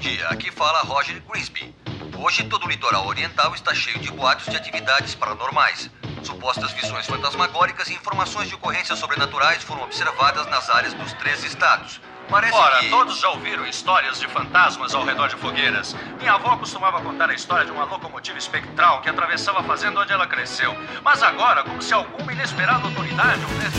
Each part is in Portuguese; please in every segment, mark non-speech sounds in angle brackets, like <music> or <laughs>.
dia, aqui fala Roger Grisby. Hoje todo o litoral oriental está cheio de boatos de atividades paranormais. Supostas visões fantasmagóricas e informações de ocorrências sobrenaturais foram observadas nas áreas dos três estados. Parece Ora, que... todos já ouviram histórias de fantasmas ao redor de fogueiras. Minha avó costumava contar a história de uma locomotiva espectral que atravessava a fazenda onde ela cresceu. Mas agora, como se alguma inesperada autoridade houvesse...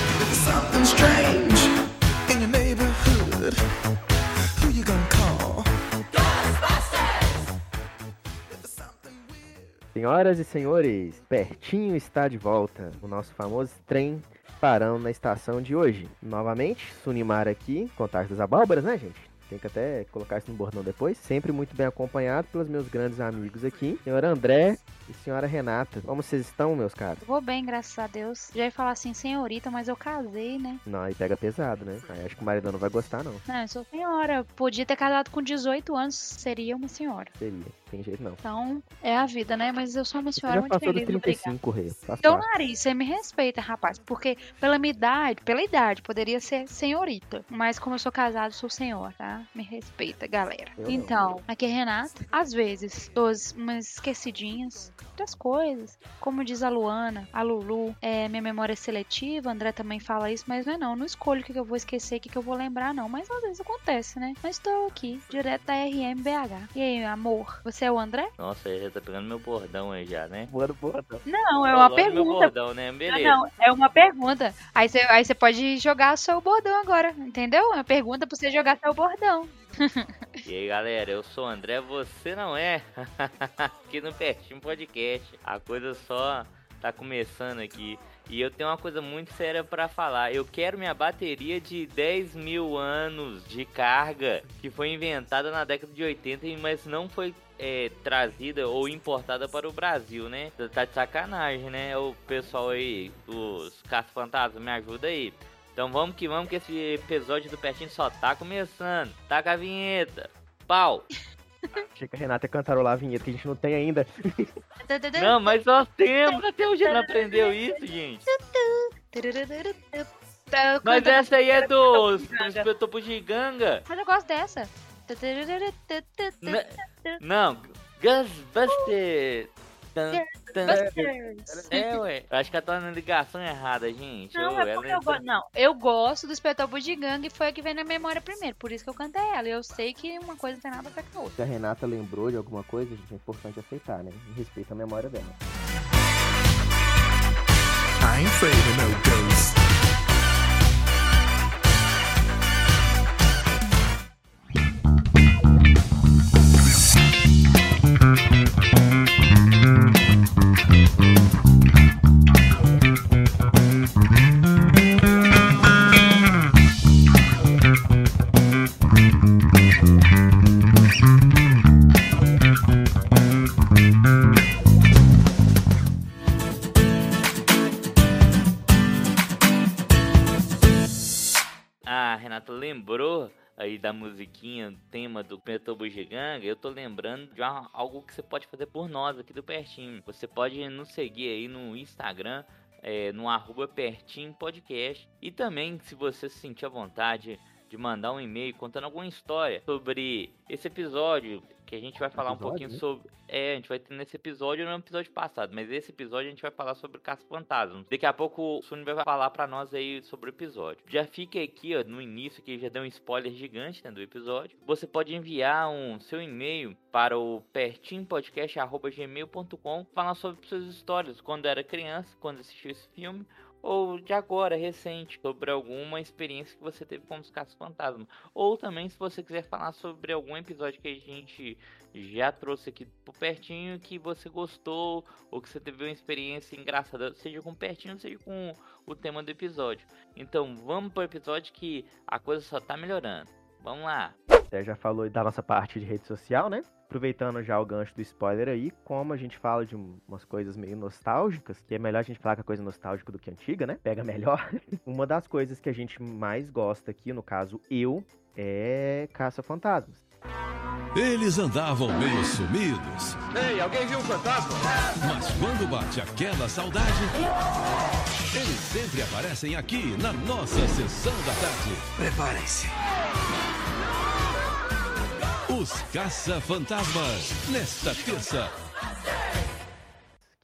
Senhoras e senhores, pertinho está de volta o nosso famoso trem parando na estação de hoje. Novamente, Sunimar aqui, Contato das Abóboras, né, gente? Tem que até colocar isso no bordão depois. Sempre muito bem acompanhado pelos meus grandes amigos aqui, senhora André e senhora Renata. Como vocês estão, meus caros? Vou bem, graças a Deus. Já ia falar assim, senhorita, mas eu casei, né? Não, aí pega pesado, né? Aí acho que o maridão não vai gostar, não. Não, eu sou senhora. Podia ter casado com 18 anos, seria uma senhora. Seria. Tem jeito não. Então, é a vida, né? Mas eu sou uma Você senhora já muito dos feliz. obrigada. 35, Rê. Parte. nariz, você me respeita, rapaz. Porque pela minha idade, pela idade, poderia ser senhorita. Mas como eu sou casado, sou senhor, tá? Me respeita, galera. Eu não. então, aqui é Renata. Às vezes, dou umas esquecidinhas das coisas. Como diz a Luana, a Lulu, é, minha memória é seletiva. André também fala isso, mas não é não. Não escolho o que eu vou esquecer, o que que eu vou lembrar, não. Mas às vezes acontece, né? Mas estou aqui, direto da RMBH. E aí, amor? Você é o André? Nossa, ele já tá pegando meu bordão aí já, né? Boa, boa, não. Não, é Eu uma do Meu pergunta. bordão, né? Beleza. não, é uma pergunta. Aí você aí você pode jogar o seu bordão agora, entendeu? É uma pergunta pra você jogar seu bordão. E aí, galera, eu sou o André, você não é? <laughs> aqui no Pertinho Podcast. A coisa só tá começando aqui. E eu tenho uma coisa muito séria pra falar. Eu quero minha bateria de 10 mil anos de carga, que foi inventada na década de 80, mas não foi é, trazida ou importada para o Brasil, né? Tá de sacanagem, né? O pessoal aí, os caça-fantasmas, me ajuda aí. Então vamos que vamos, que esse episódio do Pertinho só tá começando. Taca a vinheta. Pau. <laughs> Achei que a Renata ia cantarolar a vinheta que a gente não tem ainda. <laughs> Não, mas nós temos. Até hoje não aprendeu isso, gente. Mas essa aí é do do Inspetor Bugiganga. Mas eu gosto dessa. Não, Ghostbusters. Tan, tan. É, ué. Eu acho que ela tá na ligação errada, gente. Não, Ô, é porque eu gosto. Não, eu gosto do espetor Bugigang e foi a que veio na memória primeiro. Por isso que eu cantei ela. E eu sei que uma coisa não tem nada a ver com a outra. Se a Renata lembrou de alguma coisa, gente, é importante aceitar, né? Respeita a memória dela. I ain't afraid of no ghosts. Tema do Metal Bugiganga, eu tô lembrando de algo que você pode fazer por nós aqui do Pertinho. Você pode nos seguir aí no Instagram, é, no arroba Pertinho Podcast. E também, se você se sentir à vontade de mandar um e-mail contando alguma história sobre esse episódio, que a gente vai falar um Episódio, pouquinho né? sobre... É, a gente vai ter nesse episódio no episódio passado, mas esse episódio a gente vai falar sobre Caça Fantasmas. Daqui a pouco o Suni vai falar pra nós aí sobre o episódio. Já fica aqui, ó, no início que já deu um spoiler gigante, né, do episódio. Você pode enviar um seu e-mail para o pertinpodcast@gmail.com, falar sobre suas histórias quando era criança, quando assistiu esse filme. Ou de agora, recente, sobre alguma experiência que você teve com os caças fantasmas. Ou também, se você quiser falar sobre algum episódio que a gente já trouxe aqui por pertinho que você gostou ou que você teve uma experiência engraçada, seja com pertinho, seja com o tema do episódio. Então vamos pro episódio que a coisa só tá melhorando. Vamos lá. Você já falou da nossa parte de rede social, né? Aproveitando já o gancho do spoiler aí, como a gente fala de um- umas coisas meio nostálgicas, que é melhor a gente falar que a coisa nostálgica do que antiga, né? Pega melhor. <laughs> Uma das coisas que a gente mais gosta aqui, no caso eu, é caça-fantasmas. Eles andavam meio sumidos. Ei, alguém viu um fantasma? Mas quando bate aquela saudade, eles sempre aparecem aqui na nossa sessão da tarde. Preparem-se. Os Caça-Fantasmas. Nesta terça,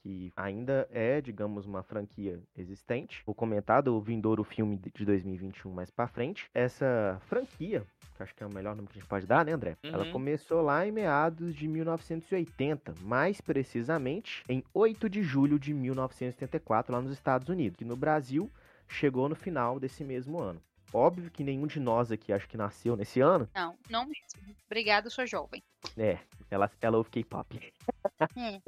que ainda é, digamos, uma franquia existente. Vou comentar do vindouro filme de 2021 mais pra frente. Essa franquia, que acho que é o melhor nome que a gente pode dar, né, André? Ela Uhum. começou lá em meados de 1980, mais precisamente em 8 de julho de 1984, lá nos Estados Unidos. E no Brasil, chegou no final desse mesmo ano. Óbvio que nenhum de nós aqui acho que nasceu nesse ano. Não, não mesmo. Obrigada, sou jovem. É, ela, ela ouve K-pop. <laughs> É.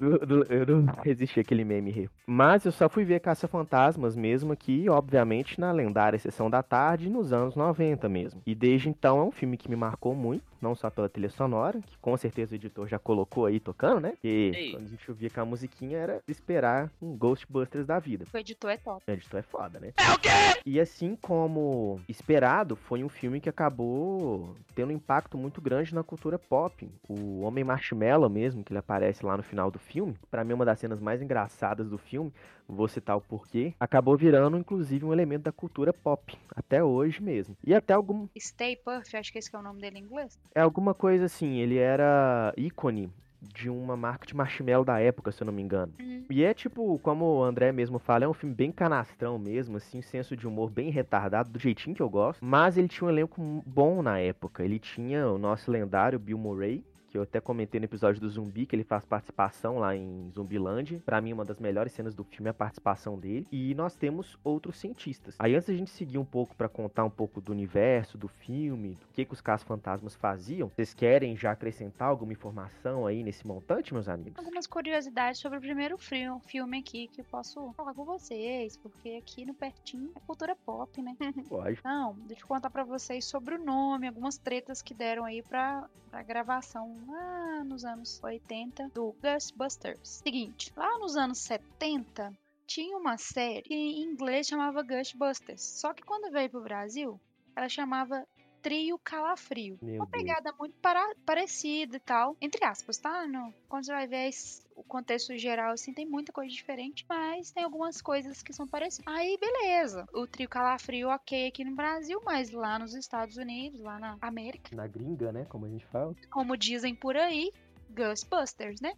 Eu, não resisti àquele meme rir. Mas eu só fui ver Caça-Fantasmas mesmo aqui, obviamente, na lendária Sessão da Tarde, nos anos 90 mesmo. E desde então é um filme que me marcou muito, não só pela trilha sonora, que com certeza o editor já colocou aí tocando, né? E Ei. quando a gente ouvia com a musiquinha era esperar um Ghostbusters da vida. O editor é top. O editor é foda, né? É o quê? E assim como esperado, foi um filme que acabou tendo um impacto muito grande na cultura pop. O Homem Marshmallow mesmo, que ele aparece lá no final do filme, pra mim é uma das cenas mais engraçadas do filme, vou citar o porquê, acabou virando inclusive um elemento da cultura pop, até hoje mesmo. E até algum Stay Puft, acho que esse que é o nome dele em inglês. É alguma coisa assim, ele era ícone de uma marca de marshmallow da época, se eu não me engano. Uhum. E é tipo, como o André mesmo fala, é um filme bem canastrão mesmo, assim, senso de humor bem retardado, do jeitinho que eu gosto. Mas ele tinha um elenco bom na época. Ele tinha o nosso lendário Bill Murray, que eu até comentei no episódio do Zumbi, que ele faz participação lá em Zumbiland. Pra mim, uma das melhores cenas do filme é a participação dele. E nós temos outros cientistas. Aí, antes da gente seguir um pouco pra contar um pouco do universo, do filme, do que, que os caça-fantasmas faziam, vocês querem já acrescentar alguma informação aí nesse montante, meus amigos? Algumas curiosidades sobre o primeiro filme aqui que eu posso falar com vocês, porque aqui no pertinho é cultura pop, né? <laughs> <laughs> Pode. Não, deixa eu contar pra vocês sobre o nome, algumas tretas que deram aí pra, pra gravação lá nos anos 80 do Ghostbusters. Seguinte, lá nos anos 70 tinha uma série que em inglês chamava Ghostbusters, só que quando veio pro Brasil, ela chamava Trio Calafrio. Meu uma Deus. pegada muito para- parecida e tal, entre aspas, tá? No, quando você vai ver o contexto geral, assim, tem muita coisa diferente, mas tem algumas coisas que são parecidas. Aí, beleza. O trio calafrio, ok, aqui no Brasil, mas lá nos Estados Unidos, lá na América, Na gringa, né? Como a gente fala. como dizem por aí, Ghostbusters, né?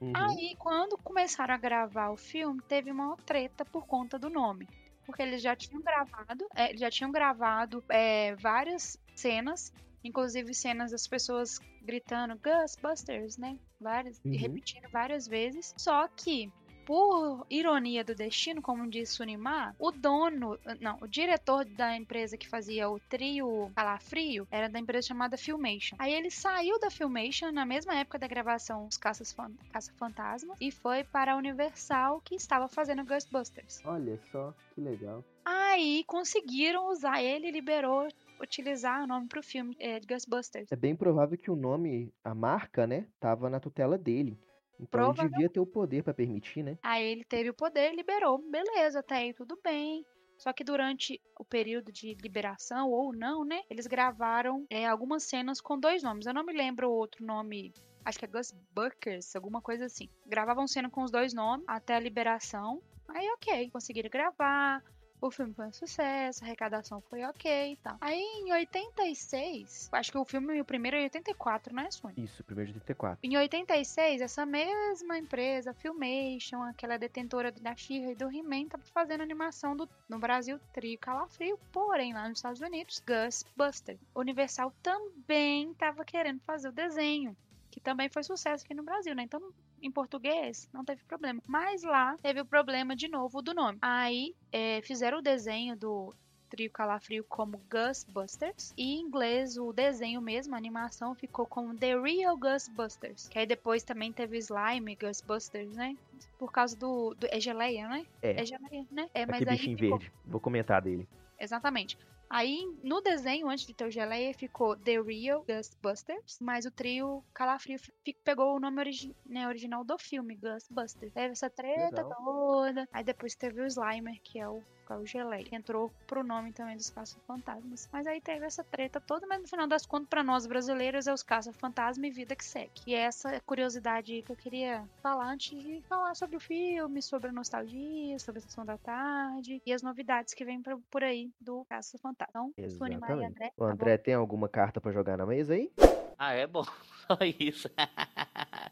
Uhum. Aí, quando começaram a gravar o filme, teve uma treta por conta do nome. Porque eles já tinham gravado, é, eles já tinham gravado é, várias cenas, inclusive cenas das pessoas gritando Ghostbusters, né? Várias, e Uhum. repetindo várias vezes. Só que, por ironia do destino, como disse Sunimar, o dono, não, o diretor da empresa que fazia o trio Calafrio era da empresa chamada Filmation. Aí ele saiu da Filmation na mesma época da gravação dos Caças Fan- Caça-Fantasmas e foi para a Universal que estava fazendo Ghostbusters. Olha só, que legal. Aí conseguiram usar ele e liberou utilizar o nome pro filme é, de Ghostbusters. É bem provável que o nome, a marca, né, tava na tutela dele. Então ele devia ter o poder pra permitir, né? Aí ele teve o poder, liberou, beleza, até aí tudo bem. Só que durante o período de liberação, ou não, né? Eles gravaram é, algumas cenas com dois nomes. Eu não me lembro o outro nome. Acho que é Gus Buckers, alguma coisa assim. Gravavam cena com os dois nomes até a liberação. Aí, ok, conseguiram gravar. O filme foi um sucesso, a arrecadação foi ok e tal. Aí, em 86, acho que o filme, o primeiro é em 84, né, Sônia? Isso, primeiro de 84. Em 86, essa mesma empresa, Filmation, aquela detentora da She-Ra e do He-Man, tava fazendo animação do, no Brasil, Trio Calafrio, porém lá nos Estados Unidos, Ghostbusters. Universal também tava querendo fazer o desenho, que também foi sucesso aqui no Brasil, né? Então, em português, não teve problema. Mas lá teve o problema de novo do nome. Aí é, fizeram o desenho do Trio Calafrio como Ghostbusters. E em inglês, o desenho mesmo, a animação, ficou como The Real Ghostbusters. Que aí depois também teve Slime Ghostbusters, né? Por causa do. do é geleia, né? É. É geleia, né? É, mas Aquele aí bichinho ficou- verde. Vou comentar dele. Exatamente. Aí, no desenho, antes de ter o geleia, ficou The Real Ghostbusters, mas o trio Calafrio pegou o nome origi- né, original do filme, Ghostbusters. Teve essa treta Legal. toda. Aí depois teve o Slimer, que é o, que é o geleia, que entrou pro nome também dos Caça-Fantasmas. Mas aí teve essa treta toda, mas no final das contas, pra nós brasileiros, é os Caça-Fantasma e vida que segue. E é essa curiosidade aí que eu queria falar antes de falar sobre o filme, sobre a nostalgia, sobre a sessão da tarde e as novidades que vem por- por aí do Caça-Fantasma. Então, Sônia, Maria. André. O tá André tem alguma carta pra jogar na mesa aí? Ah, é bom. <laughs> Só isso.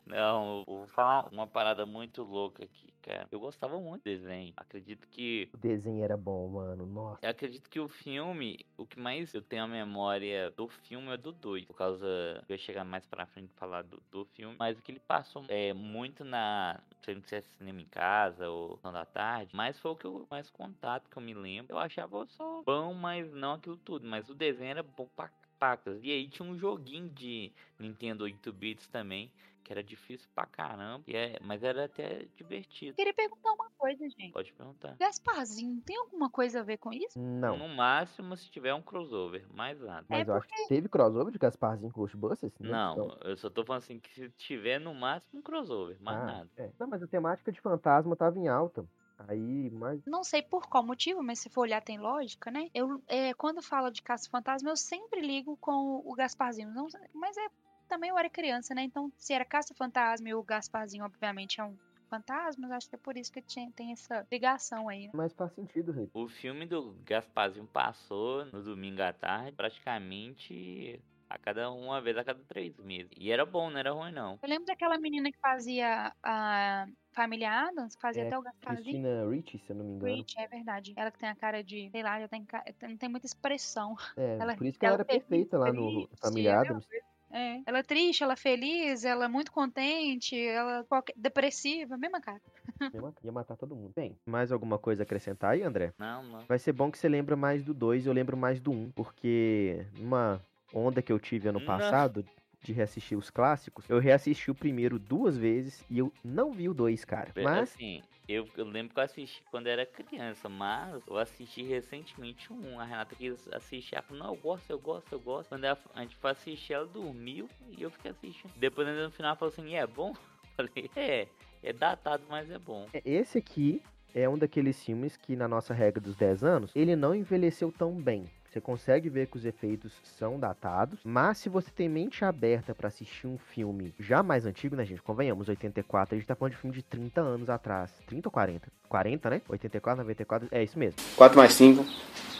Não, vou falar uma parada muito louca aqui, cara. Eu gostava muito do desenho. Acredito que. O desenho era bom, mano. Nossa. Eu acredito que o filme, o que mais eu tenho a memória do filme é do 2. Por causa. Eu ia chegar mais pra frente e falar do, do filme. Mas o que ele passou é muito na. Não sei se é cinema em casa ou Sessão da tarde. Mas foi o que eu mais contato que eu me lembro. Eu achava só bom, mas não aquilo tudo. Mas o desenho era bom pra pacas. E aí tinha um joguinho de Nintendo 8 bits também, que era difícil pra caramba, e é, mas era até divertido. Queria perguntar uma coisa, gente. Pode perguntar. Gasparzinho, tem alguma coisa a ver com isso? Não. No máximo se tiver um crossover, mais nada. Mas É eu acho que teve crossover de Gasparzinho com Ghostbusters? Não, eu só tô falando assim que se tiver no máximo um crossover, mais Ah, nada. é. Não, mas a temática de fantasma tava em alta. Aí, mas. Não sei por qual motivo, mas se for olhar tem lógica, né? Eu, é, quando fala de caça-fantasma, eu sempre ligo com o Gasparzinho. Não, mas é também eu era criança, né? Então, se era caça-fantasma e o Gasparzinho, obviamente, é um fantasma, eu acho que é por isso que tinha, tem essa ligação aí. né? Mas faz sentido, Rei. O filme do Gasparzinho passou no domingo à tarde, praticamente a cada uma vez a cada três meses. E era bom, não era ruim não. Eu lembro daquela menina que fazia a Família Adams, que fazia É, até o Gasparzinho. Cristina Ricci, se eu não me engano. Rich, é verdade. Ela que tem a cara de, sei lá, já tem, não tem muita expressão. É, Ela- por isso que ela ela era perfeita lá no Família é Adams. É. Ela é triste, ela é feliz, ela é muito contente, ela é qualquer- depressiva, mesma cara. <laughs> Ia matar- todo mundo. Bem, mais alguma coisa a acrescentar aí, André? Não, não. Vai ser bom que você lembra mais do 2, eu lembro mais do 1, um, porque numa onda que eu tive ano Não. passado de reassistir os clássicos, eu reassisti o primeiro duas vezes e eu não vi o 2, cara. Mas Assim, eu, eu lembro que eu assisti quando era criança, mas eu assisti recentemente um. A Renata quis assistir, ela falou, não, eu gosto, eu gosto, eu gosto. Quando ela- a gente foi assistir, ela dormiu e eu fiquei assistindo. Depois no final falou assim, é bom? <laughs> Eu falei, é, é datado, mas é bom. é, esse aqui é um daqueles filmes que na nossa regra dos 10 anos, ele não envelheceu tão bem. Você consegue ver que os efeitos são datados, mas se você tem mente aberta pra assistir um filme já mais antigo, né, gente? Convenhamos, 84, a gente tá falando de filme de 30 anos atrás. 30 ou 40? 40, né? 84, 94, é isso mesmo. 4 mais 5.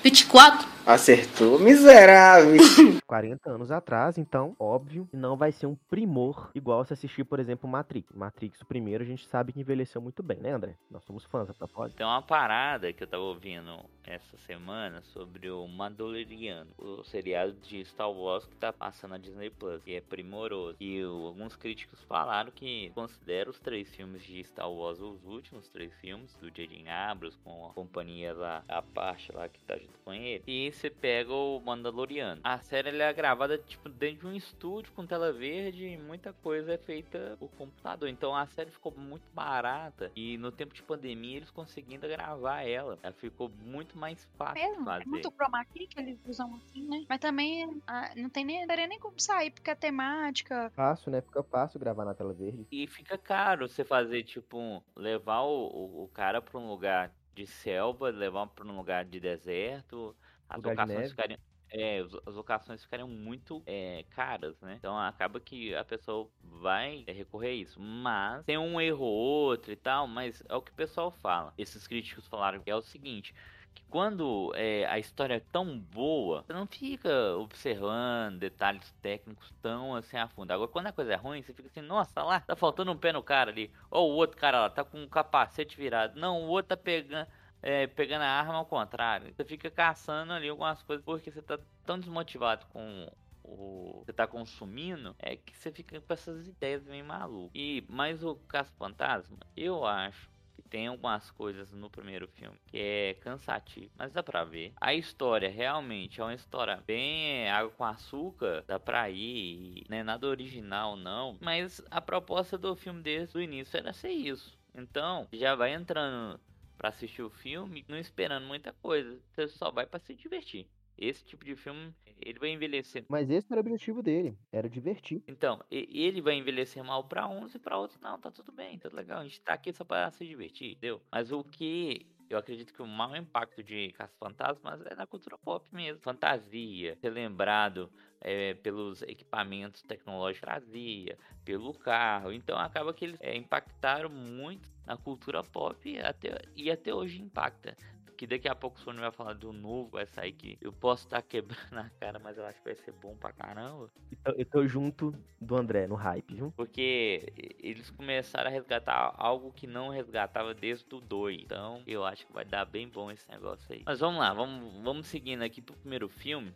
24. Acertou, miserável. <laughs> 40 anos atrás, então, óbvio, que não vai ser um primor igual se assistir, por exemplo, Matrix. Matrix, o primeiro, a gente sabe que envelheceu muito bem, né, André? Nós somos fãs, a propósito. Tem uma parada que eu tava ouvindo essa semana sobre o Mandaloriano, o seriado de Star Wars que tá passando na Disney Plus, que é primoroso. E o- alguns críticos falaram que consideram os três filmes de Star Wars os últimos três filmes do J.J. Abrams com a companhia lá, a parte lá que tá junto com ele. E você pega o Mandaloriano. A série ela é gravada tipo dentro de um estúdio com tela verde e muita coisa é feita por computador. Então a série ficou muito barata e no tempo de pandemia eles conseguindo gravar ela. Ela ficou muito mais fácil Mesmo, fazer. é muito chroma key que eles usam assim, né? Mas também ah, não tem nem, daria nem como sair, porque a temática. Fácil, né? Fica fácil gravar na tela verde. E fica caro você fazer, tipo, um- levar o, o, o cara pra um lugar de selva, levar pra um lugar de deserto, as Lugar locações ficarem. É, as locações ficariam muito é, caras, né? Então acaba que a pessoa vai é, recorrer a isso. Mas tem um erro ou outro e tal, mas é o que o pessoal fala. Esses críticos falaram que é o seguinte. Que quando é, a história é tão boa, você não fica observando detalhes técnicos tão assim a fundo. Agora, quando a coisa é ruim, você fica assim, nossa, lá, tá faltando um pé no cara ali. Ou o outro cara lá, tá com um capacete virado. Não, o outro tá pegando. é, pegando a arma ao contrário. Você fica caçando ali algumas coisas porque você tá tão desmotivado com o você tá consumindo, é que você fica com essas ideias meio malucas. E mais o Caso Fantasma, eu acho que tem algumas coisas no primeiro filme que é cansativo, mas dá pra ver. A história realmente é uma história bem é, água com açúcar, dá pra ir, não é nada original não, mas a proposta do filme desde o início era ser isso. Então, já vai entrando pra assistir o filme, não esperando muita coisa. Você só vai pra se divertir. Esse tipo de filme, ele vai envelhecer. Mas esse era o objetivo dele, era divertir. Então, ele vai envelhecer mal pra uns e pra outros não, tá tudo bem, tá legal. A gente tá aqui só pra se divertir, entendeu? Mas o que eu acredito que o maior impacto de Caça Fantasmas é na cultura pop mesmo. Fantasia, ser lembrado é, pelos equipamentos tecnológicos que trazia, pelo carro. Então acaba que eles é, impactaram muito na cultura pop até, e até hoje impacta. Que daqui a pouco o Sony vai falar do novo, vai sair que eu posso estar quebrando <laughs> a cara, mas eu acho que vai ser bom pra caramba. Então, eu tô junto do André no hype, viu? Porque eles começaram a resgatar algo que não resgatava desde o 2. Então eu acho que vai dar bem bom esse negócio aí. Mas vamos lá, vamos, vamos seguindo aqui pro primeiro filme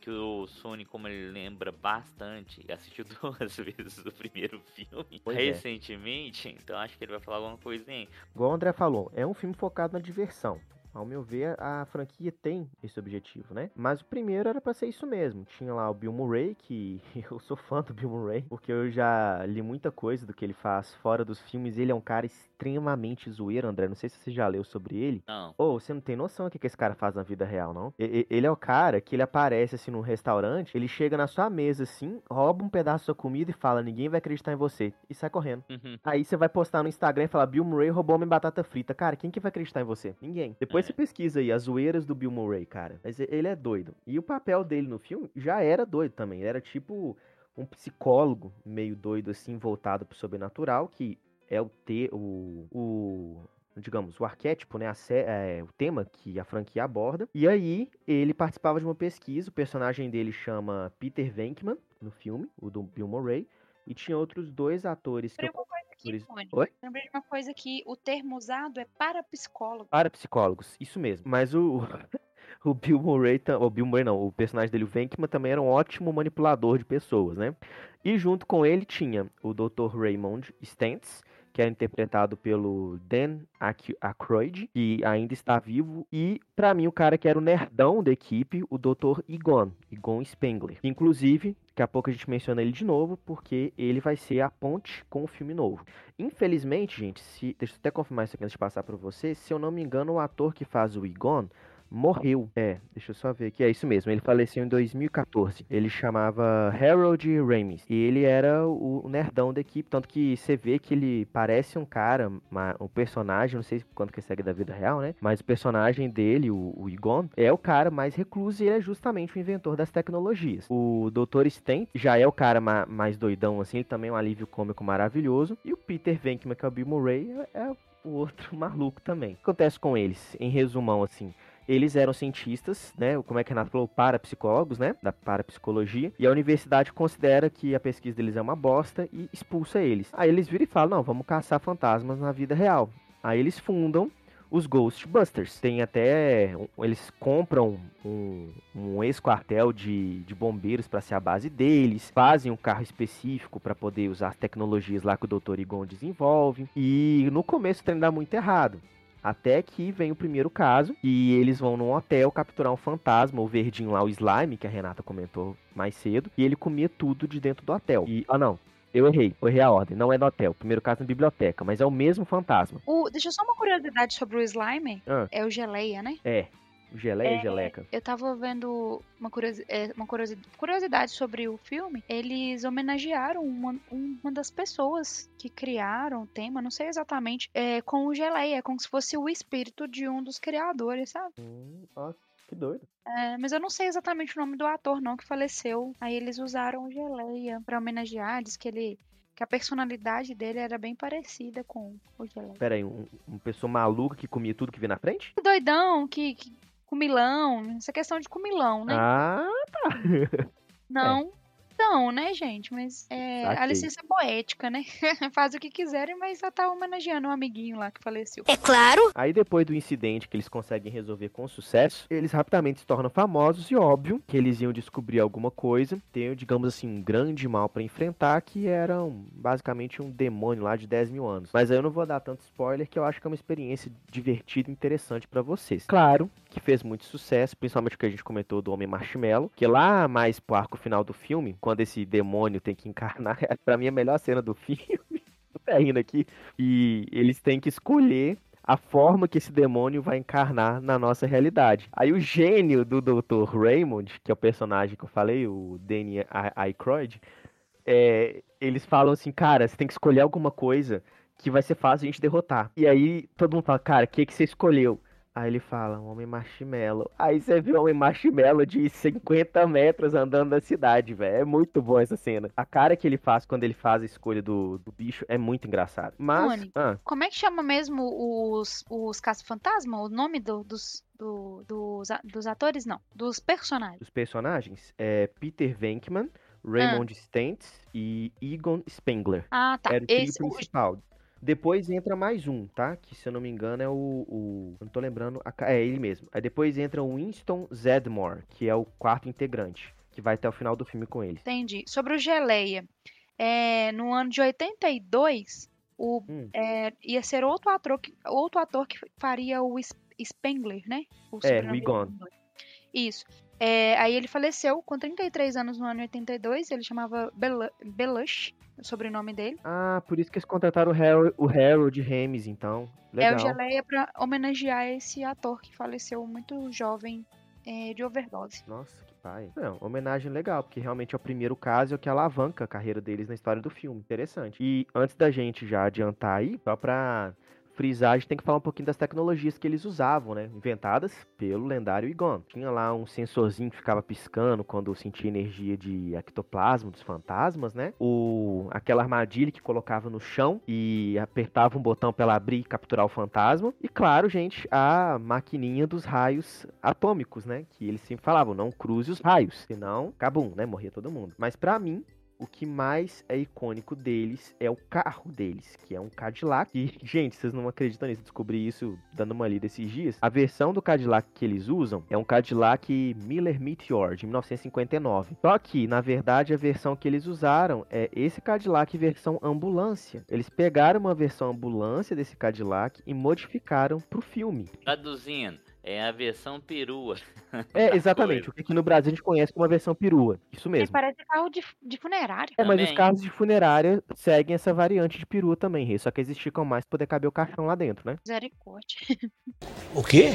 que o Sony, como ele lembra bastante, <laughs> assistiu <laughs> duas vezes o primeiro filme Pois é. recentemente, então acho que ele vai falar alguma coisinha. Igual o André falou, é um filme focado na diversão. Ao meu ver, a franquia tem esse objetivo, né? Mas o primeiro era pra ser isso mesmo. Tinha lá o Bill Murray, que <laughs> eu sou fã do Bill Murray, porque eu já li muita coisa do que ele faz fora dos filmes. Ele é um cara extremamente zoeiro, André. Não sei se você já leu sobre ele. Não. Ô, você não tem noção do que esse cara faz na vida real, não? Ele é o cara que ele aparece assim num restaurante, ele chega na sua mesa assim, rouba um pedaço da sua comida e fala: ninguém vai acreditar em você. E sai correndo. Uhum. Aí você vai postar no Instagram e falar: Bill Murray roubou minha batata frita. Cara, quem que vai acreditar em você? Ninguém. Depois É. você pesquisa aí as zoeiras do Bill Murray, cara. Mas ele é doido. E o papel dele no filme já era doido também. Ele era tipo um psicólogo meio doido assim, voltado pro sobrenatural, que é o te o, o digamos, o arquétipo, né, é, o tema que a franquia aborda. E aí ele participava de uma pesquisa, o personagem dele chama Peter Venkman no filme, o do Bill Murray, e tinha outros dois atores que eu aqui, Atores- Tony. Oi? Lembrei de uma coisa que o termo usado é parapsicólogo. Para psicólogos, isso mesmo. Mas o, <laughs> o Bill Murray, o Bill Murray não, o personagem dele, o Venkman, também era um ótimo manipulador de pessoas, né? E junto com ele tinha o Dr. Raymond Stantz, que era interpretado pelo Dan Aykroyd, que ainda está vivo, e pra mim o cara que era o nerdão da equipe, o Dr. Egon, Egon Spengler. Inclusive, daqui a pouco a gente menciona ele de novo, porque ele vai ser a ponte com o filme novo. Infelizmente, gente, se, deixa eu até confirmar isso aqui antes de passar pra você, se eu não me engano, o ator que faz o Egon morreu. É, deixa eu só ver aqui, é isso mesmo, ele faleceu em 2014. Ele chamava Harold Ramis, e ele era o, nerdão da equipe, tanto que você vê que ele parece um cara, uma- um personagem, não sei quanto que segue da vida real, né? Mas o personagem dele, o, o Egon, é o cara mais recluso e ele é justamente o inventor das tecnologias. O Dr. Stent já é o cara ma- mais doidão, assim, ele também é um alívio cômico maravilhoso. E o Peter Venkman, que é o Bill Murray, é, é o outro <laughs> maluco também. O que acontece com eles, em resumão, assim? Eles eram cientistas, né? Como é que Renato falou? Parapsicólogos, né? Da parapsicologia. E a universidade considera que a pesquisa deles é uma bosta e expulsa eles. Aí eles viram e falam: não, vamos caçar fantasmas na vida real. Aí eles fundam os Ghostbusters. Tem até. Eles compram um, um ex-quartel de, de bombeiros para ser a base deles. Fazem um carro específico para poder usar as tecnologias lá que o Dr. Igon desenvolve. E no começo o trem dá muito errado. Até que vem o primeiro caso e eles vão num hotel capturar um fantasma, o verdinho lá, o slime, que a Renata comentou mais cedo, e ele comia tudo de dentro do hotel. E, ah não, eu errei, eu errei a ordem, não é no hotel, o primeiro caso na biblioteca, mas é o mesmo fantasma. O, deixa eu só uma curiosidade sobre o slime. Ah. É o geleia, né? É, geleia É. e geleca. Eu tava vendo uma, curiosi é, uma curiosi- curiosidade sobre o filme. Eles homenagearam uma, uma das pessoas que criaram o tema, não sei exatamente, é, com o geleia, é como se fosse o espírito de um dos criadores, sabe? Hum, ó, que doido. É, mas eu não sei exatamente o nome do ator, não, que faleceu. Aí eles usaram o geleia pra homenagear, diz que ele. Que a personalidade dele era bem parecida com o Geleia. Pera aí, um, uma pessoa maluca que comia tudo que via na frente? Doidão, que, que comilão, essa questão de comilão, né? Ah, <laughs> Não, não, né, gente? Mas é a licença poética, né? <laughs> Faz o que quiserem, mas só tá homenageando um amiguinho lá que faleceu. Aí depois do incidente que eles conseguem resolver com sucesso, eles rapidamente se tornam famosos e óbvio que eles iam descobrir alguma coisa, ter, digamos assim, um grande mal pra enfrentar, que era um- basicamente um demônio lá de 10 mil anos. Mas aí eu não vou dar tanto spoiler, que eu acho que é uma experiência divertida e interessante pra vocês. Claro que fez muito sucesso, principalmente o que a gente comentou do Homem Marshmallow, que lá mais pro arco final do filme, quando esse demônio tem que encarnar, é <laughs> pra mim a melhor cena do filme. Até <laughs> rindo aqui. E eles têm que escolher a forma que esse demônio vai encarnar na nossa realidade. Aí o gênio do Dr. Raymond, que é o personagem que eu falei, o Danny Aykroyd, é, eles falam assim, cara, você tem que escolher alguma coisa que vai ser fácil a gente derrotar. E aí todo mundo fala, cara, o que, que você escolheu? Aí ele fala, um homem marshmallow. Aí você vê um homem marshmallow de 50 metros andando na cidade, velho. É muito bom essa cena. A cara que ele faz quando ele faz a escolha do, do bicho é muito engraçado. Mas. Tony. Ah, Como é que chama mesmo os, os caça-fantasma? O nome do- dos, do- dos, dos atores? Não. Dos personagens. os personagens é Peter Venkman, Raymond Stantz e Egon Spengler. Ah, tá. Era o trio Esse, principal. Depois entra mais um, tá? Que se eu não me engano é o. o- não tô lembrando. a é ele mesmo. Aí depois entra o Winston Zedmore, que é o quarto integrante. Que vai até o final do filme com eles. entendi. Sobre o Geleia. É, no ano de 82, o, Hum. é, ia ser outro ator, que, outro ator que faria o Sp- Spengler, né? O É, o Egon. Isso. É, aí ele faleceu com 33 anos no ano 82. Ele chamava Belu- Belush, o sobrenome dele. Ah, por isso que eles contrataram o Harold, o Harold Ramis, então. Legal. É o Geleia pra homenagear esse ator que faleceu muito jovem é, de overdose. Nossa, que pai. Não, homenagem legal, porque realmente é o primeiro caso e é o que alavanca a carreira deles na história do filme. Interessante. E antes da gente já adiantar aí, só pra frisar, a gente tem que falar um pouquinho das tecnologias que eles usavam, né? Inventadas pelo lendário Egon. Tinha lá um sensorzinho que ficava piscando quando sentia energia de ectoplasma dos fantasmas, né? O, aquela armadilha que colocava no chão e apertava um botão pra ela abrir e capturar o fantasma. E claro, gente, a maquininha dos raios atômicos, né? Que eles sempre falavam, não cruze os raios, senão, cabum, né? Morria todo mundo. Mas pra mim, o que mais é icônico deles é o carro deles, que é um Cadillac. E, gente, vocês não acreditam nisso, descobri isso dando uma lida esses dias. A versão do Cadillac que eles usam é um Cadillac Miller Meteor de 1959. Só que, na verdade, a versão que eles usaram é esse Cadillac versão ambulância. Eles pegaram uma versão ambulância desse Cadillac e modificaram pro filme. Traduzindo, é a versão perua. É, <laughs> exatamente. O que aqui no Brasil a gente conhece como a versão perua. Isso Ele mesmo. parece carro de, de funerária. É, mas os Também. carros de funerária seguem essa variante de perua também, Rei. Só que eles esticam mais pra poder caber o caixão lá dentro, né? Misericórdia. <laughs> O quê?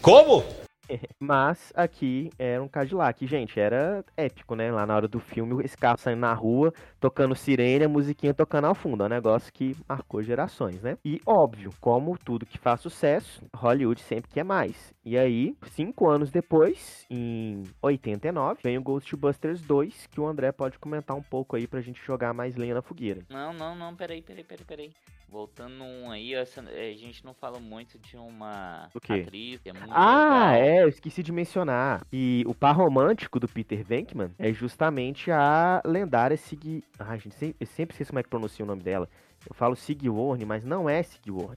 Como? <laughs> Mas aqui era um Cadillac. Gente, era épico, né? Lá na hora do filme, esse carro saindo na rua, tocando sirene, a musiquinha tocando ao fundo. É um negócio que marcou gerações, né? E óbvio, como tudo que faz sucesso, Hollywood sempre quer mais. E aí, cinco anos depois, em 89, vem o Ghostbusters 2, que o André pode comentar um pouco aí pra gente jogar mais lenha na fogueira. Não, não, não, peraí, peraí, peraí, peraí. Voltando um aí, essa- a gente não fala muito de uma O quê? atriz que é muito Ah, legal. é, eu esqueci de mencionar. E o par romântico do Peter Venkman é justamente a lendária Sig... Ai, gente, sem- eu sempre esqueço como é que pronuncia o nome dela. Eu falo Sigourney, mas não é Sigourney.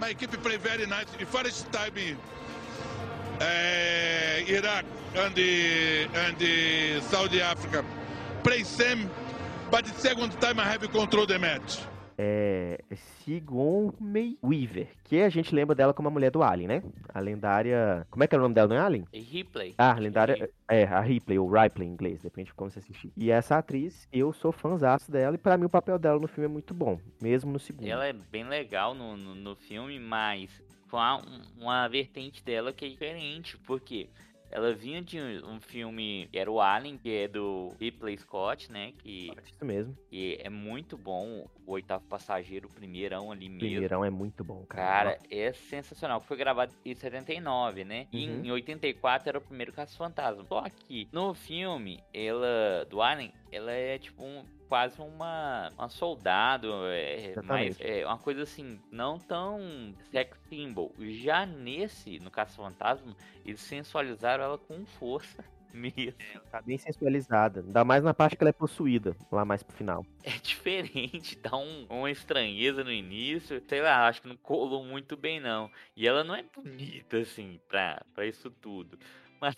My equipe play very nice. The first time uh, Iraq and the and the Saudi Africa play same, but the second time I have control the match. É Sigourney Weaver, que a gente lembra dela como a mulher do Alien, né? A lendária... Como é que era o nome dela no Alien? E Ripley. Ah, a lendária... É, a Ripley, ou Ripley em inglês, depende de como você assistir. E essa atriz, eu sou fãzaço dela, e pra mim o papel dela no filme é muito bom, mesmo no segundo. Ela é bem legal no, no, no filme, mas com a- um- uma vertente dela que é diferente, porque ela vinha de um um filme que era o Alien, que é do Ripley Scott, né? Que, Isso mesmo. que é muito bom, o oitavo passageiro, o primeirão ali mesmo. primeirão é muito bom, cara. Cara, é sensacional. Foi gravado em 79, né? E Uhum. em 84 era o primeiro Caça Fantasma. Só que no filme, ela do Alien, ela é tipo um, quase uma, uma soldado, é, Exatamente. é uma coisa assim, não tão sex symbol. Já nesse, no Caça Fantasma, eles sensualizaram ela com força mesmo. Tá bem sensualizada. Ainda mais na parte que ela é possuída, lá mais pro final. <laughs> É diferente, dá um- uma estranheza no início. Sei lá, acho que não colou muito bem, não. E ela não é bonita, assim, pra, pra isso tudo. <laughs> Mas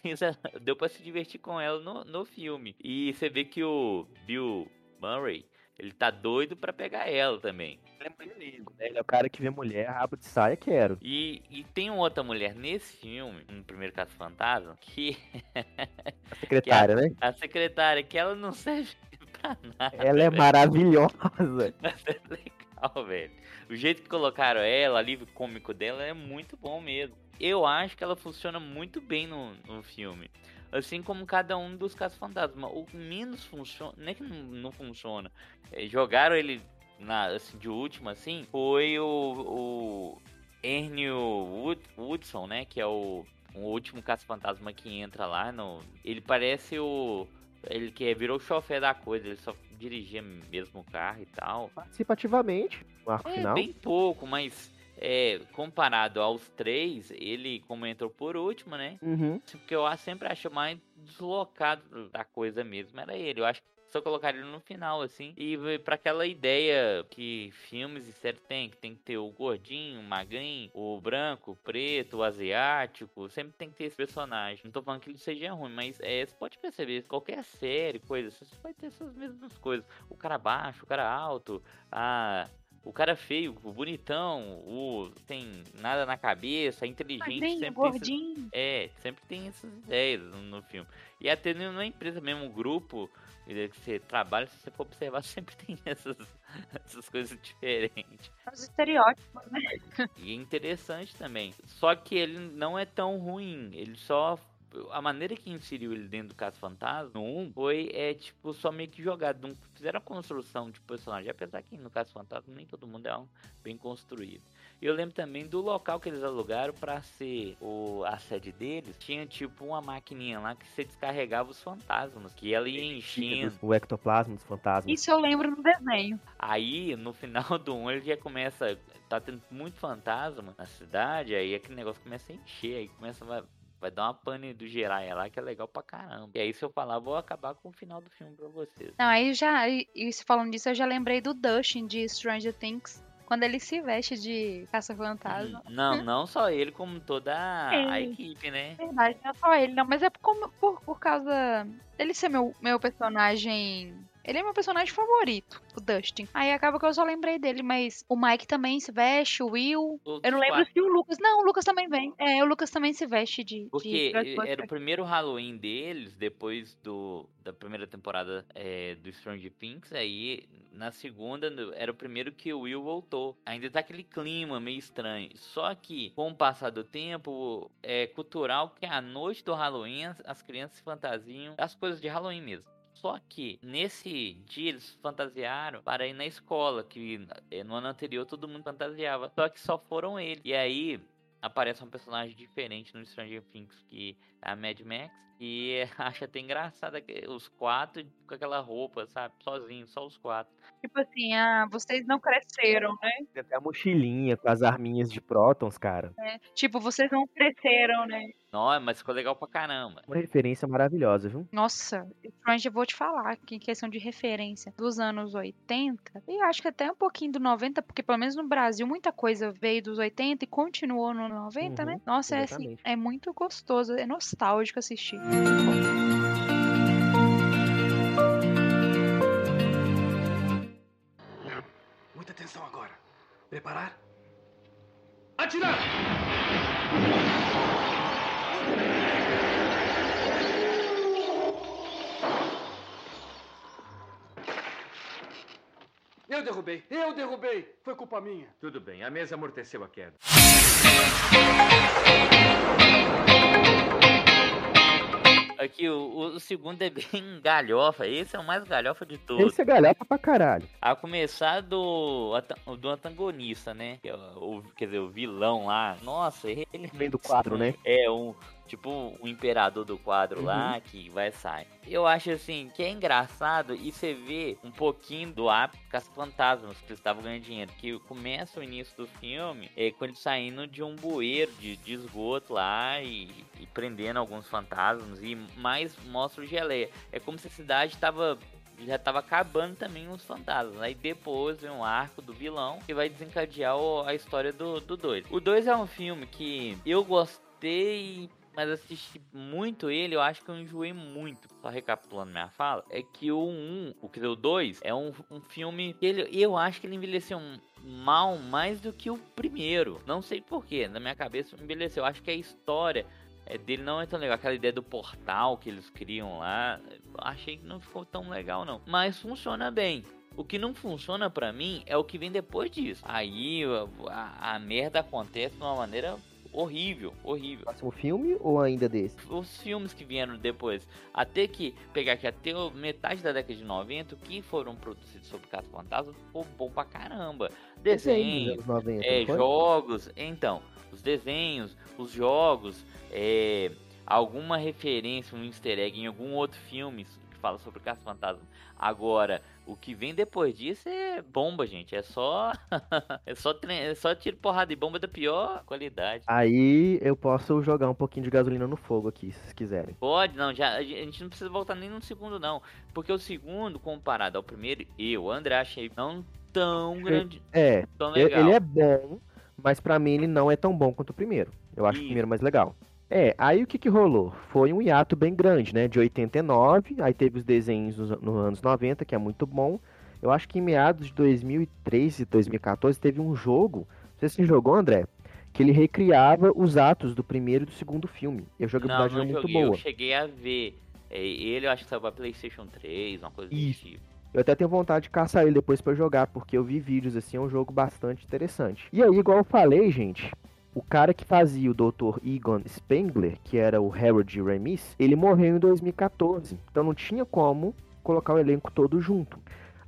deu pra se divertir com ela no, no filme. E você vê que o Bill Murray, ele tá doido pra pegar ela também. Ele é né? Ele é o cara que vê mulher, rabo de saia, quero. E, e tem outra mulher nesse filme, no primeiro Caso Fantasma, que A <laughs> secretária, né? a secretária, que ela não <laughs> serve pra nada. Ela é velho. maravilhosa. <laughs> Mas é legal, velho. O jeito que colocaram ela, o alívio cômico dela é muito bom mesmo. Eu acho que ela funciona muito bem no, no filme. Assim como cada um dos casos fantasma. O que menos funciona. Não é que não, não funciona. É, jogaram ele na, assim, de última, assim. Foi o. o Ernie Wood, Woodson, né? Que é o, o último caça-fantasma que entra lá. No, ele parece o. Ele que virou o chofé da coisa, ele só dirigia mesmo o carro e tal. Participativamente, no arco É, final. bem pouco, mas é, comparado aos três, ele, como entrou por último, né? Uhum. Porque eu sempre acho mais deslocado da coisa mesmo, era ele. Eu acho que só colocar ele no final, assim. E pra aquela ideia que filmes e séries tem, que tem que ter o gordinho, o magrinho, o branco, o preto, o asiático. Sempre tem que ter esse personagem. Não tô falando que ele seja ruim, mas é, você pode perceber, qualquer série, coisa, você vai ter essas mesmas coisas. O cara baixo, o cara alto, a. O cara feio, o bonitão, o tem nada na cabeça, inteligente, Magrinho, sempre tem esses- gordinho. é, sempre tem essas ideias no, no filme. E até na empresa mesmo, o grupo que você trabalha, se você for observar, <laughs> sempre tem essas, essas coisas diferentes. Os estereótipos, né? E é interessante também. Só que ele não é tão ruim. Ele só. A maneira que inseriu ele dentro do Caso Fantasma, no 1, foi, é, tipo, só meio que jogado. Não fizeram a construção de personagem. Apesar que no Caso Fantasma nem todo mundo é um bem construído. E eu lembro também do local que eles alugaram pra ser o, a sede deles. Tinha, tipo, uma maquininha lá que você descarregava os fantasmas. Que ela ia enchendo. O ectoplasma dos fantasmas. Isso eu lembro no desenho. Aí, no final do 1, ele já começa. Tá tendo muito fantasma na cidade, aí aquele negócio começa a encher, aí começa. Vai, vai dar uma pane do Jiraiya lá que é legal pra caramba. E aí, se eu falar, vou acabar com o final do filme pra vocês. Não, aí já, se falando disso, eu já lembrei do Dustin de Stranger Things. Quando ele se veste de caça-fantasma. Não, <laughs> não só ele, como toda a, a equipe, né? Verdade, não é só ele, não. Mas é como, por, por causa dele ser meu, meu personagem. Ele é meu personagem favorito, o Dustin. Aí acaba que eu só lembrei dele, mas o Mike também se veste, o Will. Todos Eu não lembro quatro. se o Lucas. Não, o Lucas também vem. É, o Lucas também se veste de. de Porque Ghostbusters. era o primeiro Halloween deles, depois do, da primeira temporada é, do Stranger Things. Aí, na segunda, era o primeiro que o Will voltou. Ainda tá aquele clima meio estranho. Só que, com o passar do tempo, é cultural que à noite do Halloween as, as crianças se fantasiam das coisas de Halloween mesmo. Só que nesse dia eles fantasiaram para ir na escola, que eh, no ano anterior todo mundo fantasiava. Só que só foram eles. E aí aparece um personagem diferente no Stranger Things, que é a Mad Max. E <laughs> acha até engraçado que os quatro com aquela roupa, sabe? Sozinhos, só os quatro. Tipo assim, ah, vocês não cresceram, né? Tem até a mochilinha com as arminhas de prótons, cara. É, Tipo, vocês não cresceram, né? Não, mas ficou legal pra caramba. Uma referência maravilhosa, viu? Nossa, Stranger, eu vou te falar que em questão de referência dos anos 80, e eu acho que até um pouquinho do 90, porque pelo menos no Brasil muita coisa veio dos 80 e continuou no 90, né? Uhum, Nossa, é assim, exatamente. é muito gostoso, é nostálgico assistir. Muita atenção agora. Preparar? Atirar! Eu derrubei, eu derrubei. Foi culpa minha. Tudo bem, a mesa amorteceu a queda. Aqui, o, o segundo é bem <laughs> galhofa. Esse é o mais galhofa de todos. Esse é galhofa pra caralho. A começar do, do antagonista, né? É o, o- quer dizer, o vilão lá. Nossa, ele Vem do quadro, né? é um. Tipo, o imperador do quadro lá que vai sair. Eu acho assim que é engraçado e você vê um pouquinho do ápice com as fantasmas que estavam ganhando dinheiro. Que começa o início do filme é, com eles saindo de um bueiro de, de esgoto lá e, e prendendo alguns fantasmas. E mais mostra o geleia. É como se a cidade tava já tava acabando também os fantasmas. Aí depois vem um arco do vilão que vai desencadear o- a história do 2. O 2 é um filme que eu gostei, mas assisti muito ele, eu acho que eu enjoei muito. Só recapitulando minha fala, é que o 1, o que o 2, é um, um filme que ele, eu acho que ele envelheceu mal mais do que o primeiro. Não sei porquê, na minha cabeça envelheceu. Eu acho que a história é, dele não é tão legal. Aquela ideia do portal que eles criam lá, achei que não ficou tão legal não. Mas funciona bem. O que não funciona pra mim é o que vem depois disso. Aí a, a merda acontece de uma maneira horrível, horrível. O filme ou ainda desse? Os filmes que vieram depois, até que pegar que até metade da década de 90, que foram produzidos sobre Caça Fantasma, ficou bom pra caramba. Desenhos, 90, é, jogos, então, os desenhos, os jogos, é, alguma referência, um easter egg em algum outro filme que fala sobre Caça Fantasma. Agora, o que vem depois disso é bomba, gente. É só. <laughs> é só, é só tiro porrada e bomba da pior qualidade. Aí eu posso jogar um pouquinho de gasolina no fogo aqui, se vocês quiserem. Pode, não. Já, a gente não precisa voltar nem no segundo, não. Porque o segundo, comparado ao primeiro, eu, André, achei não tão grande. É, tão legal. ele é bom, mas para mim ele não é tão bom quanto o primeiro. Eu acho Isso. o primeiro mais legal. É, aí o que que rolou? Foi um hiato bem grande, né? De 89, aí teve os desenhos nos, nos anos 90, que é muito bom. Eu acho que em meados de 2013, 2014, teve um jogo, sei se você jogou, André, que ele recriava os atos do primeiro e do segundo filme. E a jogabilidade não, não é muito boa. Eu cheguei a ver. É, ele, eu acho que saiu pra PlayStation 3, uma coisa Isso. tipo. Eu até tenho vontade de caçar ele depois para jogar, porque eu vi vídeos assim, é um jogo bastante interessante. E aí, igual eu falei, gente, o cara que fazia o Dr. Egon Spengler, que era o Harold Ramis, ele morreu em 2014. Então não tinha como colocar o elenco todo junto.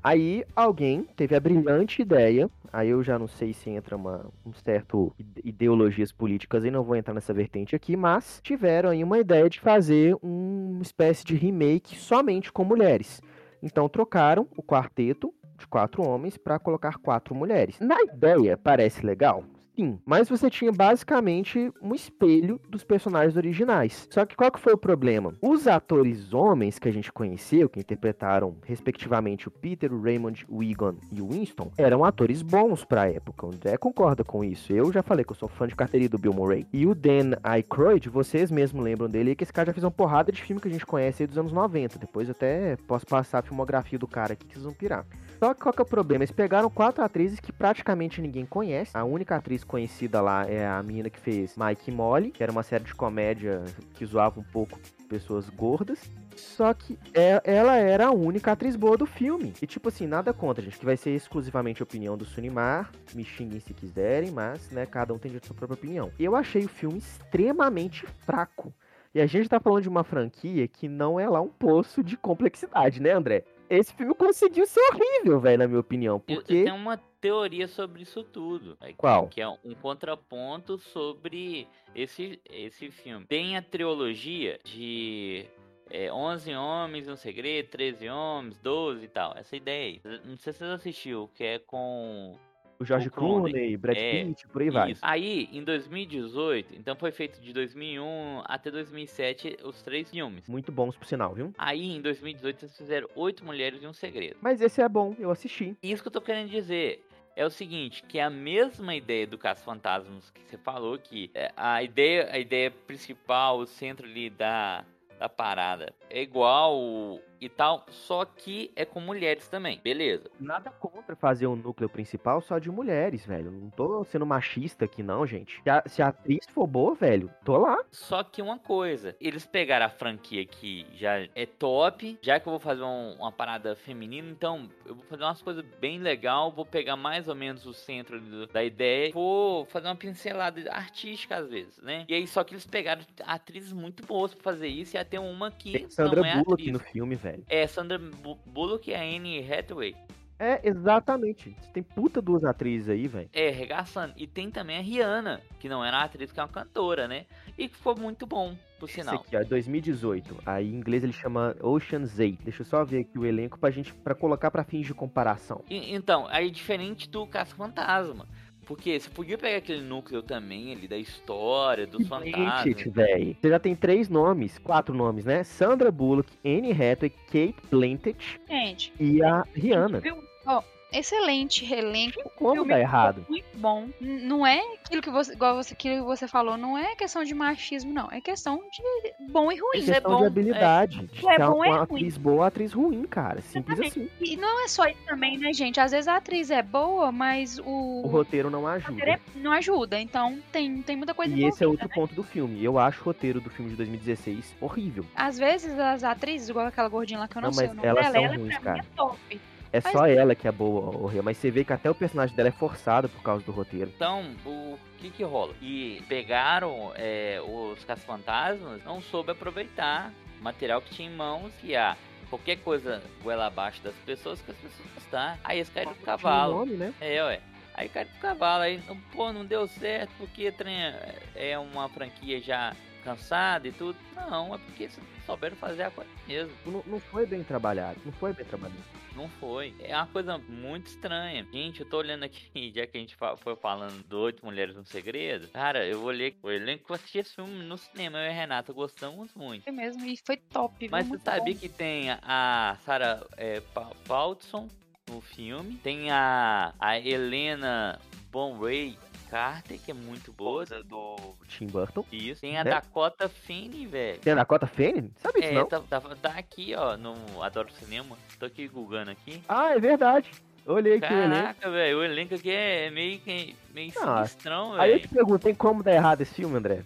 Aí alguém teve a brilhante ideia, aí eu já não sei se entra uma um certo ideologias políticas e não vou entrar nessa vertente aqui, mas tiveram aí uma ideia de fazer uma espécie de remake somente com mulheres. Então trocaram o quarteto de quatro homens para colocar quatro mulheres. Na ideia parece legal, Sim, mas você tinha basicamente um espelho dos personagens originais. Só que qual que foi o problema? Os atores homens que a gente conheceu, que interpretaram respectivamente o Peter, o Raymond, o Egon e o Winston, eram atores bons pra época. O André concorda com isso. Eu já falei que eu sou fã de carteirinha do Bill Murray. E o Dan Aykroyd, vocês mesmo lembram dele, que esse cara já fez uma porrada de filme que a gente conhece aí dos anos 90. Depois até posso passar a filmografia do cara aqui que vocês vão pirar. Só que qual que é o problema? Eles pegaram quatro atrizes que praticamente ninguém conhece. A única atriz conhecida lá é a menina que fez Mike e Molly, que era uma série de comédia que zoava um pouco pessoas gordas. Só que é, ela era a única atriz boa do filme. E tipo assim, nada contra, gente, que vai ser exclusivamente a opinião do Sunimar. Me xinguem se quiserem, mas, né, cada um tem a sua própria opinião. Eu achei o filme extremamente fraco. E a gente tá falando de uma franquia que não é lá um poço de complexidade, né, André? esse filme conseguiu ser horrível, velho, na minha opinião. Porque... Eu, tenho uma teoria sobre isso tudo. Qual? Que é um contraponto sobre esse, esse filme. Tem a trilogia de é, 11 homens, um segredo, 13 homens, 12 e tal. Essa ideia aí. Não sei se você assistiu, que é com o George Clooney, Brad é, Pitt, por aí isso. vai. Aí, em 2018, então foi feito de 2001 até 2007 os três filmes. Muito bons, por sinal, viu? Aí, em 2018, eles fizeram Oito Mulheres e um Segredo. Mas esse é bom, eu assisti. Isso que eu tô querendo dizer é o seguinte, que é a mesma ideia do Caso Fantasmas que você falou, que é, a ideia, a ideia principal, o centro ali da, da parada é igual e tal, só que é com mulheres também, beleza. Nada contra fazer um núcleo principal só de mulheres, velho. Não tô sendo machista aqui, não, gente. Se a, se a atriz for boa, velho, tô lá. Só que uma coisa, eles pegaram a franquia que já é top, já que eu vou fazer um, uma parada feminina, então eu vou fazer umas coisas bem legal, vou pegar mais ou menos o centro do, da ideia, vou fazer uma pincelada artística às vezes, né? E aí só que eles pegaram atrizes muito boas pra fazer isso e até uma que Tem Sandra não é Bullock atriz. no filme, velho velho. É, Sandra Bullock e a Anne Hathaway. É, exatamente. Tem puta duas atrizes aí, velho. É, regaçando. E tem também a Rihanna, que não era atriz, que é uma cantora, né? E que ficou muito bom, por sinal. Esse aqui, ó, 2018. Aí em inglês ele chama Ocean's 8. Deixa eu só ver aqui o elenco pra gente, pra colocar pra fins de comparação. E, então, aí diferente do Caça Fantasma. Porque você podia pegar aquele núcleo também ali da história, dos fantasmas. Velho. Você já tem três nomes, quatro nomes, né? Sandra Bullock, Anne Hathaway, Kate Blanchett Gente. e a Rihanna. Viu? Ó, excelente elenco. Como dá errado? Muito bom. Não é aquilo que você, igual você, aquilo que você falou, não é questão de machismo, não. É questão de bom e ruim. É questão é bom, de habilidade. É, de é bom uma, é uma ruim. atriz boa, atriz ruim, cara. Simples assim. E não é só isso também, né, gente? Às vezes a atriz é boa, mas o. O roteiro não o ajuda. roteiro é- não ajuda. Então tem, tem muita coisa E esse é outro né? ponto do filme. Eu acho o roteiro do filme de 2016 horrível. Às vezes as atrizes, igual aquela gordinha lá que eu não, Não, sei mas o nome elas dela, são ela ruins, pra mim cara. é top. É só ela que é boa, o Rio, mas você vê que até o personagem dela é forçado por causa do roteiro. Então, o que que rola? E pegaram é, os caça-fantasmas, não soube aproveitar o material que tinha em mãos e a qualquer coisa goela abaixo das pessoas que as pessoas gostar. Aí eles caíram do cavalo. nome, né? É, ué. Aí caiu do cavalo, aí, pô, não deu certo porque trem, é uma franquia já cansada e tudo. Não, é porque eles souberam fazer a coisa mesmo. Não, não foi bem trabalhado, não foi bem trabalhado. Não foi. É uma coisa muito estranha. Gente, eu tô olhando aqui, <laughs> já que a gente foi falando do Oito Mulheres no Segredo. Cara, eu olhei o elenco que eu assisti esse filme no cinema. Eu e a Renata gostamos muito. Foi mesmo, e foi top? Mas você Muito sabia bom. que tem a Sarah é, Pa- Paulson no filme? Tem a, a Helena Bonway Carter, que é muito boa. do Tim Burton. Isso. Tem a Né? Dakota Fanning, velho. Tem a Dakota Fanning? Sabe isso É, não? tá, tá, tá aqui, ó, no Adoro Cinema. Tô aqui googando aqui. Ah, é verdade. Olhei aqui o elenco. Caraca, velho, o elenco aqui é meio, que- meio Ah, sinistrão, Aí eu velho. te pergunto, tem como dar errado esse filme, André?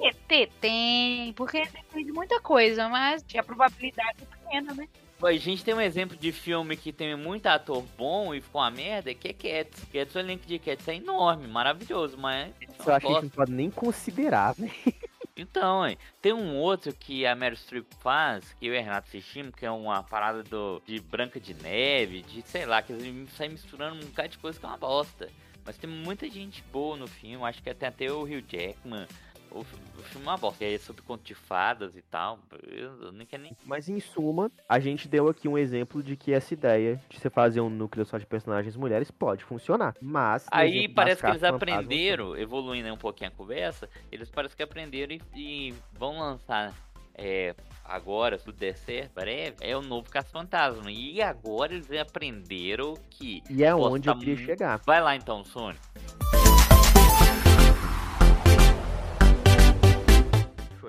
ET tem, porque depende de muita coisa, mas a probabilidade é pequena, né? A gente tem um exemplo de filme que tem muito ator bom e ficou uma merda, que é Cats. Cats, o elenco de Cats é enorme, maravilhoso, mas... é Eu acho que a gente não pode nem considerar, né? <laughs> Então, hein, tem um outro que a Meryl Streep faz, que eu e a Renato assistimos, que é uma parada do, de Branca de Neve, de sei lá, que eles saem misturando um bocado de coisa que é uma bosta. Mas tem muita gente boa no filme, acho que tem até o Hugh Jackman. O, o filme é uma bosta, é sobre conto de fadas e tal. Eu, eu nem quero nem. Mas em suma, a gente deu aqui um exemplo de que essa ideia de você fazer um núcleo só de personagens mulheres pode funcionar. Mas. Aí parece que eles aprenderam, evoluindo um pouquinho a conversa, eles parecem que aprenderam e, e vão lançar é, agora, se tudo der certo, breve, é o novo Caça-Fantasma. E agora eles aprenderam que. E é onde eu tá queria mu- chegar. Vai lá então, Sônia.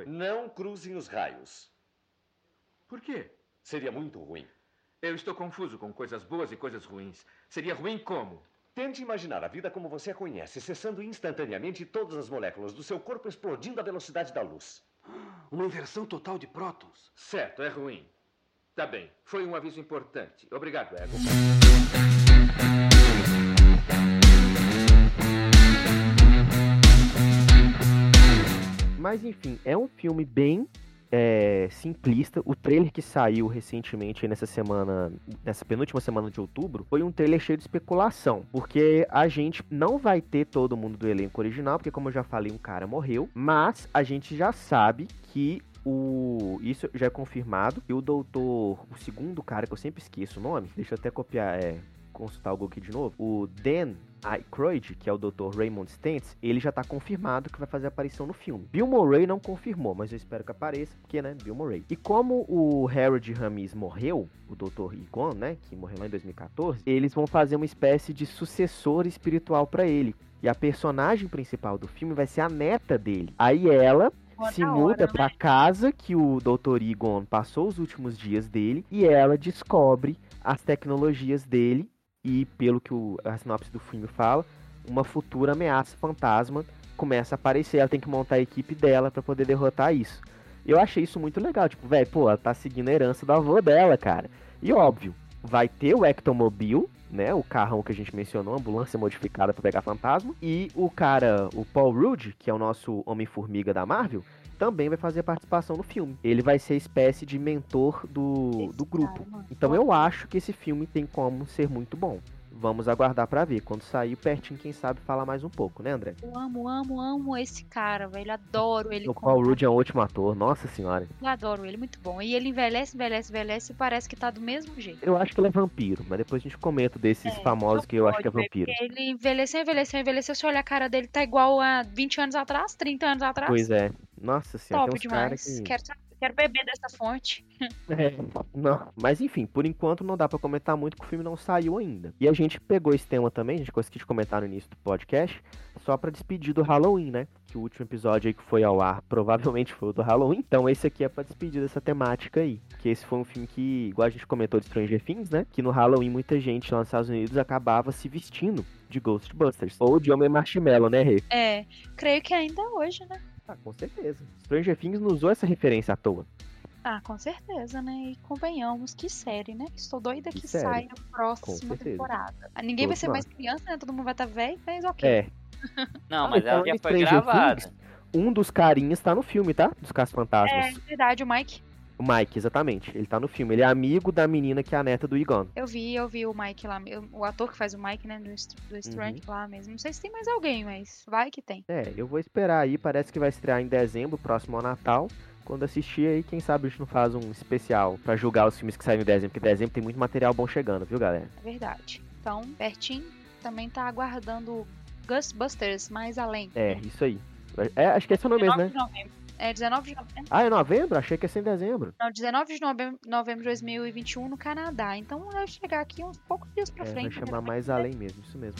Não cruzem os raios. Por quê? Seria muito ruim. Eu estou confuso com coisas boas e coisas ruins. Seria ruim como? Tente imaginar a vida como você a conhece, cessando instantaneamente todas as moléculas do seu corpo explodindo à velocidade da luz. <gasps> Uma inversão total de prótons. Certo, é ruim. Tá bem, foi um aviso importante. Obrigado, Ego. Mas enfim, é um filme bem é, simplista. O trailer que saiu recentemente nessa semana, nessa penúltima semana de outubro, foi um trailer cheio de especulação. Porque a gente não vai ter todo mundo do elenco original, porque como eu já falei, um cara morreu. Mas a gente já sabe que o. Isso já é confirmado. E o doutor. O segundo cara, que eu sempre esqueço o nome. Deixa eu até copiar. É, consultar o Google de novo. O Dan Aykroyd, que é o Dr. Raymond Stantz, ele já tá confirmado que vai fazer aparição no filme. Bill Murray não confirmou, mas eu espero que apareça, porque, né, Bill Murray. E como o Harold Ramis morreu, o Dr. Egon, né, que morreu lá em 2014, eles vão fazer uma espécie de sucessor espiritual pra ele. E a personagem principal do filme vai ser a neta dele. Aí ela Pô, se da muda hora, pra né? casa que o Dr. Egon passou os últimos dias dele e ela descobre as tecnologias dele e pelo que o, a sinopse do filme fala, uma futura ameaça fantasma começa a aparecer, ela tem que montar a equipe dela pra poder derrotar isso. Eu achei isso muito legal, tipo, velho, pô, ela tá seguindo a herança do avô dela, cara. E óbvio, vai ter o Ectomobile, né, o carrão que a gente mencionou, ambulância modificada pra pegar fantasma, e o cara, o Paul Rudd, que é o nosso Homem-Formiga da Marvel, também vai fazer participação no filme. Ele vai ser espécie de mentor do, do grupo. Então eu acho que esse filme tem como ser muito bom. Vamos aguardar pra ver. Quando sair pertinho, quem sabe falar mais um pouco, né, André? Eu amo, amo, amo esse cara, velho. Adoro ele. O Paul Rudd é um ótimo ator, nossa senhora. Eu adoro ele, muito bom. E ele envelhece, envelhece, envelhece e parece que tá do mesmo jeito. Eu acho que ele é vampiro, mas depois a gente comenta desses famosos que eu acho que é Pode vampiro. Ele envelheceu, envelheceu, envelheceu. Se olhar a cara dele, tá igual a 20 anos atrás, 30 anos atrás. Pois é. Nossa senhora, Top tem uns demais. que... Quero, quero beber dessa fonte. É, não. Mas enfim, por enquanto não dá pra comentar muito que o filme não saiu ainda. E a gente pegou esse tema também, a gente conseguiu comentar no início do podcast, só pra despedir do Halloween, né? Que o último episódio aí que foi ao ar provavelmente foi o do Halloween. Então esse aqui é pra despedir dessa temática aí. Que esse foi um filme que, igual a gente comentou de Stranger Things, né? Que no Halloween muita gente lá nos Estados Unidos acabava se vestindo de Ghostbusters. Ou de Homem Marshmallow, né, Rê? É, creio que ainda hoje, né? Ah, com certeza. Stranger Things não usou essa referência à toa. Ah, com certeza, né? E convenhamos, que série, né? Estou doida que, Que saia a próxima temporada. Ah, Ninguém vai ser mais criança, né? Todo mundo vai estar velho, mas ok. É. <laughs> Não, mas ela já foi Stranger gravada. Things, Um dos carinhas tá no filme, tá? Dos Casos É Fantasmas. verdade, o Mike. O Mike, exatamente. Ele tá no filme. Ele é amigo da menina que é a neta do Egon. Eu vi, eu vi o Mike lá, eu- o ator que faz o Mike, né, do, do Strange lá mesmo. Não sei se tem mais alguém, mas vai que tem. É, eu vou esperar aí. Parece que vai estrear em dezembro, próximo ao Natal. Quando assistir aí, quem sabe a gente não faz um especial pra julgar os filmes que saem em dezembro. Porque dezembro tem muito material bom chegando, viu, galera? É verdade. Então, Bertin também tá aguardando Ghostbusters mais além. É, isso aí. É, acho que esse é o nome mesmo, 19 né? de novembro. É 19 de novembro. Ah, é novembro? Achei que ia ser em dezembro. Não, 19 de novembro, novembro de 2021 no Canadá. Então vai chegar aqui uns poucos dias pra É, vai frente. né? chamar mais além mesmo, isso mesmo.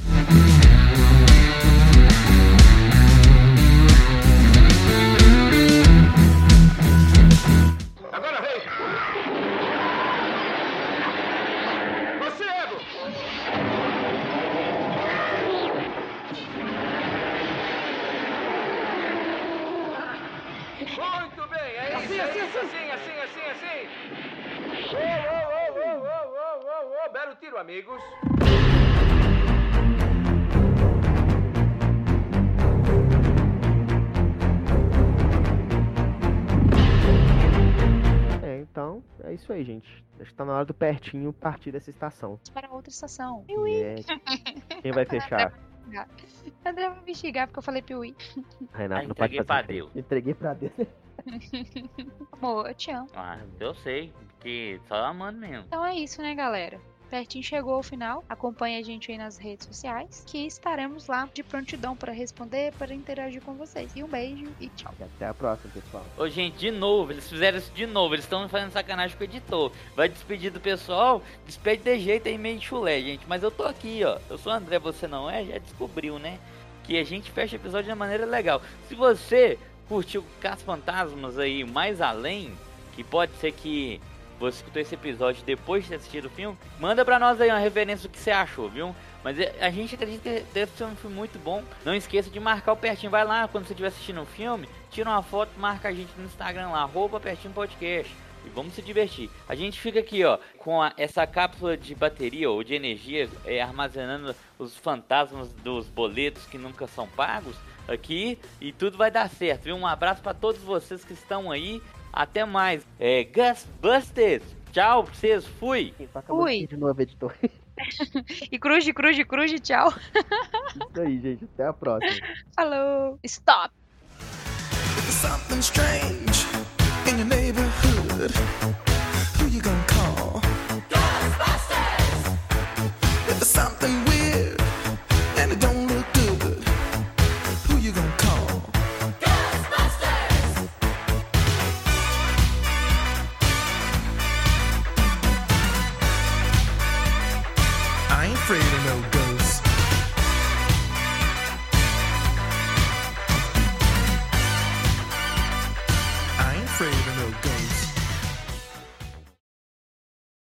Acho que tá na hora do pertinho partir dessa estação. Para outra estação. É, <laughs> quem vai fechar? André vai me xingar porque eu falei Piuí. <laughs> Renato, não pode fazer pra. Deus. Entreguei pra Deus. <laughs> Amor, eu te amo. Ah, eu sei, que só amando mesmo. Então é isso, né, galera? Pertinho chegou ao final. Acompanhe a gente aí nas redes sociais, que estaremos lá de prontidão para responder, para interagir com vocês. E um beijo e tchau. E até a próxima, pessoal. Ô, gente, de novo, eles fizeram isso de novo. Eles estão fazendo sacanagem com o editor. Vai despedir do pessoal, despede de jeito aí meio chulé, gente. Mas eu tô aqui, ó. Eu sou o André, você não é? Já descobriu, né? Que a gente fecha o episódio de uma maneira legal. Se você curtiu Cas Fantasmas aí mais além, que pode ser que você escutou esse episódio depois de ter assistido o filme, manda pra nós aí uma referência do que você achou, viu? Mas é- a gente acredita que deve ser um filme muito bom. Não esqueça de marcar o Pertinho. Vai lá, quando você estiver assistindo o filme, tira uma foto, marca a gente no Instagram lá, arroba Pertinho Podcast. E vamos se divertir. A gente fica aqui, ó, com a- essa cápsula de bateria ou de energia, é, armazenando os fantasmas dos boletos que nunca são pagos aqui. E tudo vai dar certo, viu? Um abraço pra todos vocês que estão aí. Até mais. É, Gus Busters. Tchau pra vocês. Fui. Fui. De novo, editor. <laughs> e cruz, cruz, cruz, tchau. Isso aí, gente. Até a próxima. <laughs> Falou. Stop. Something strange in your neighborhood. Who you gonna call? Ghostbusters! If there's something